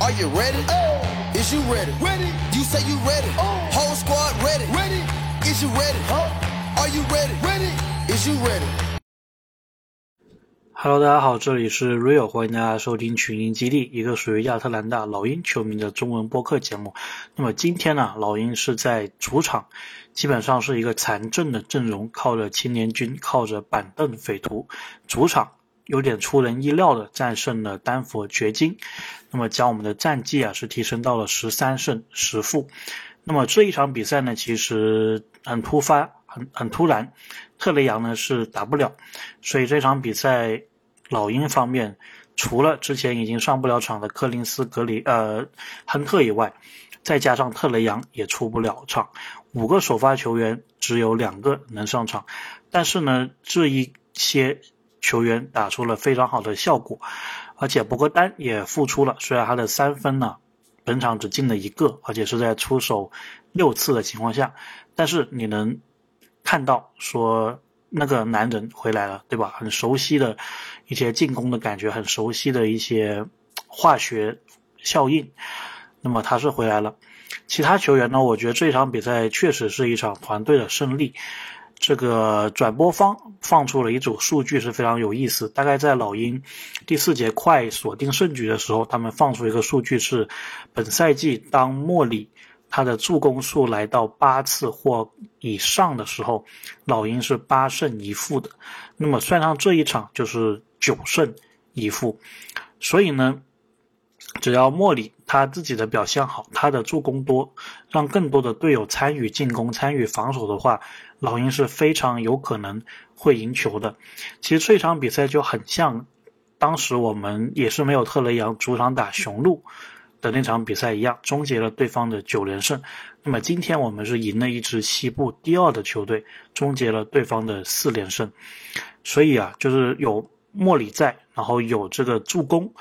Are you ready? Oh. Is you ready? Ready. You say you ready. Whole squad ready. Ready. Is you ready? Are you ready? Ready. Is you ready? Hello，大家好，这里是 Real，欢迎大家收听群英基地，一个属于亚特兰大老鹰球迷的中文播客节目。那么今天呢，老鹰是在主场，基本上是一个残阵的阵容，靠着青年军，靠着板凳匪徒，主场有点出人意料的战胜了丹佛掘金，那么将我们的战绩啊是提升到了十三胜十负。那么这一场比赛呢，其实很突发，很很突然，特雷杨呢是打不了，所以这场比赛。老鹰方面，除了之前已经上不了场的柯林斯、格里、呃亨特以外，再加上特雷杨也出不了场，五个首发球员只有两个能上场。但是呢，这一些球员打出了非常好的效果，而且博格丹也复出了。虽然他的三分呢，本场只进了一个，而且是在出手六次的情况下，但是你能看到说。那个男人回来了，对吧？很熟悉的一些进攻的感觉，很熟悉的一些化学效应。那么他是回来了。其他球员呢？我觉得这场比赛确实是一场团队的胜利。这个转播方放出了一组数据是非常有意思。大概在老鹰第四节快锁定胜局的时候，他们放出一个数据是：本赛季当莫里。他的助攻数来到八次或以上的时候，老鹰是八胜一负的。那么算上这一场就是九胜一负。所以呢，只要莫里他自己的表现好，他的助攻多，让更多的队友参与进攻、参与防守的话，老鹰是非常有可能会赢球的。其实这场比赛就很像当时我们也是没有特雷杨主场打雄鹿。的那场比赛一样，终结了对方的九连胜。那么今天我们是赢了一支西部第二的球队，终结了对方的四连胜。所以啊，就是有莫里在，然后有这个助攻，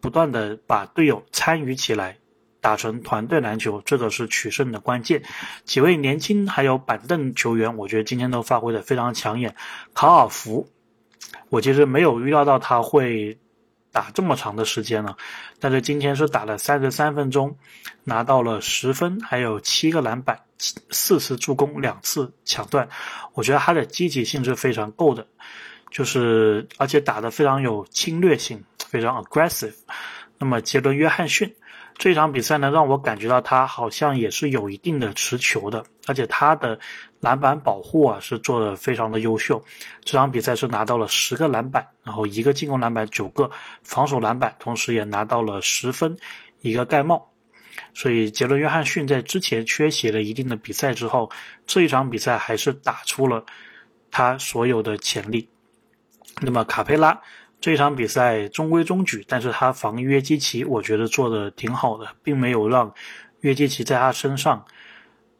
不断的把队友参与起来，打成团队篮球，这个是取胜的关键。几位年轻还有板凳球员，我觉得今天都发挥的非常抢眼。卡尔福，我其实没有预料到他会。打这么长的时间了，但是今天是打了三十三分钟，拿到了十分，还有七个篮板，四次助攻，两次抢断。我觉得他的积极性是非常够的，就是而且打的非常有侵略性，非常 aggressive。那么杰伦约翰逊。这场比赛呢，让我感觉到他好像也是有一定的持球的，而且他的篮板保护啊是做的非常的优秀。这场比赛是拿到了十个篮板，然后一个进攻篮板九个，防守篮板，同时也拿到了十分，一个盖帽。所以杰伦约翰逊在之前缺席了一定的比赛之后，这一场比赛还是打出了他所有的潜力。那么卡佩拉。这场比赛中规中矩，但是他防约基奇，我觉得做的挺好的，并没有让约基奇在他身上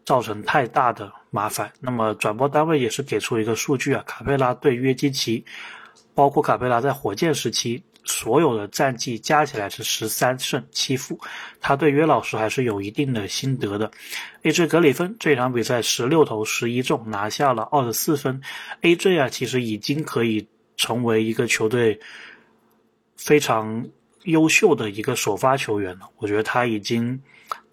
造成太大的麻烦。那么转播单位也是给出一个数据啊，卡佩拉对约基奇，包括卡佩拉在火箭时期所有的战绩加起来是十三胜七负，他对约老师还是有一定的心得的。A.J. 格里芬这场比赛十六投十一中，拿下了二十四分。A.J. 啊，其实已经可以。成为一个球队非常优秀的一个首发球员了，我觉得他已经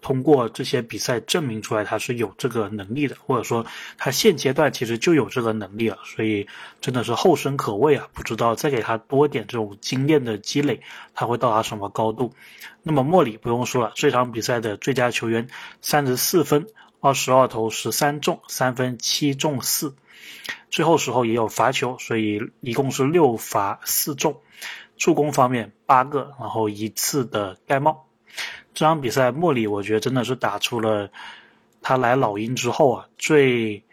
通过这些比赛证明出来他是有这个能力的，或者说他现阶段其实就有这个能力了，所以真的是后生可畏啊！不知道再给他多点这种经验的积累，他会到达什么高度？那么莫里不用说了，这场比赛的最佳球员，三十四分，二十二投十三中，三分七中四。最后时候也有罚球，所以一共是六罚四中。助攻方面八个，然后一次的盖帽。这场比赛莫里我觉得真的是打出了他来老鹰之后啊最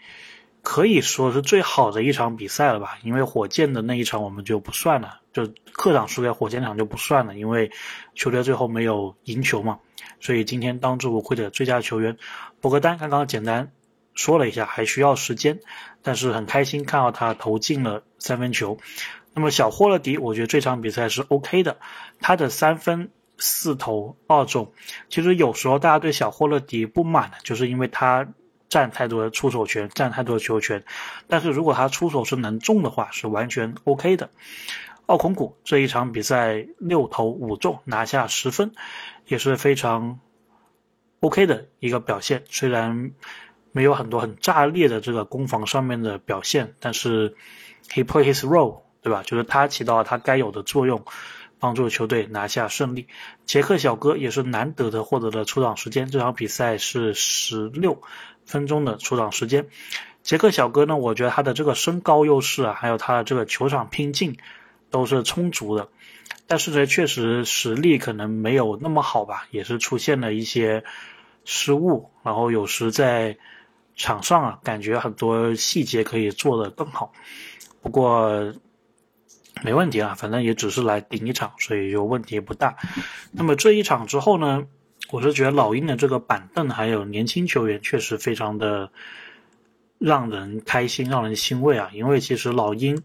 可以说是最好的一场比赛了吧？因为火箭的那一场我们就不算了，就客场输给火箭场就不算了，因为球队最后没有赢球嘛。所以今天当之无愧的最佳球员博格丹刚刚简单。说了一下，还需要时间，但是很开心看到他投进了三分球。那么小霍勒迪，我觉得这场比赛是 OK 的，他的三分四投二中。其实有时候大家对小霍勒迪不满的，就是因为他占太多的出手权，占太多的球权。但是如果他出手是能中的话，是完全 OK 的。奥孔古这一场比赛六投五中拿下十分，也是非常 OK 的一个表现。虽然没有很多很炸裂的这个攻防上面的表现，但是 he play his role，对吧？就是他起到了他该有的作用，帮助球队拿下胜利。杰克小哥也是难得的获得了出场时间，这场比赛是十六分钟的出场时间。杰克小哥呢，我觉得他的这个身高优势啊，还有他的这个球场拼劲。都是充足的，但是呢，确实实力可能没有那么好吧，也是出现了一些失误，然后有时在场上啊，感觉很多细节可以做得更好。不过没问题啊，反正也只是来顶一场，所以就问题不大。那么这一场之后呢，我是觉得老鹰的这个板凳还有年轻球员确实非常的让人开心，让人欣慰啊，因为其实老鹰。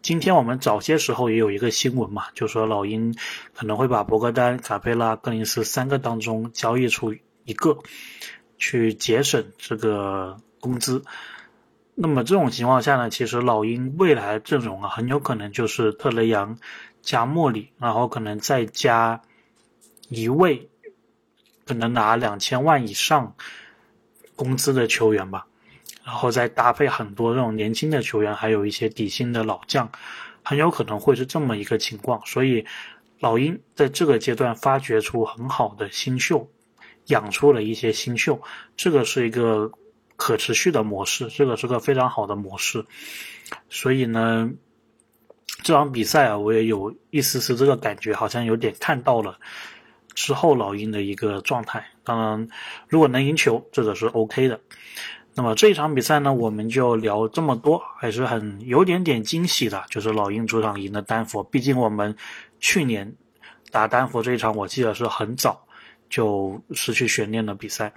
今天我们早些时候也有一个新闻嘛，就说老鹰可能会把博格丹、卡佩拉、格林斯三个当中交易出一个，去节省这个工资。那么这种情况下呢，其实老鹰未来阵容啊，很有可能就是特雷杨加莫里，然后可能再加一位可能拿两千万以上工资的球员吧。然后再搭配很多这种年轻的球员，还有一些底薪的老将，很有可能会是这么一个情况。所以，老鹰在这个阶段发掘出很好的新秀，养出了一些新秀，这个是一个可持续的模式，这个是个非常好的模式。所以呢，这场比赛啊，我也有一丝丝这个感觉，好像有点看到了之后老鹰的一个状态。当然，如果能赢球，这个是 OK 的。那么这一场比赛呢，我们就聊这么多，还是很有点点惊喜的，就是老鹰主场赢了丹佛。毕竟我们去年打丹佛这一场，我记得是很早就失去悬念的比赛。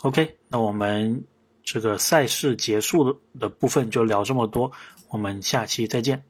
OK，那我们这个赛事结束的的部分就聊这么多，我们下期再见。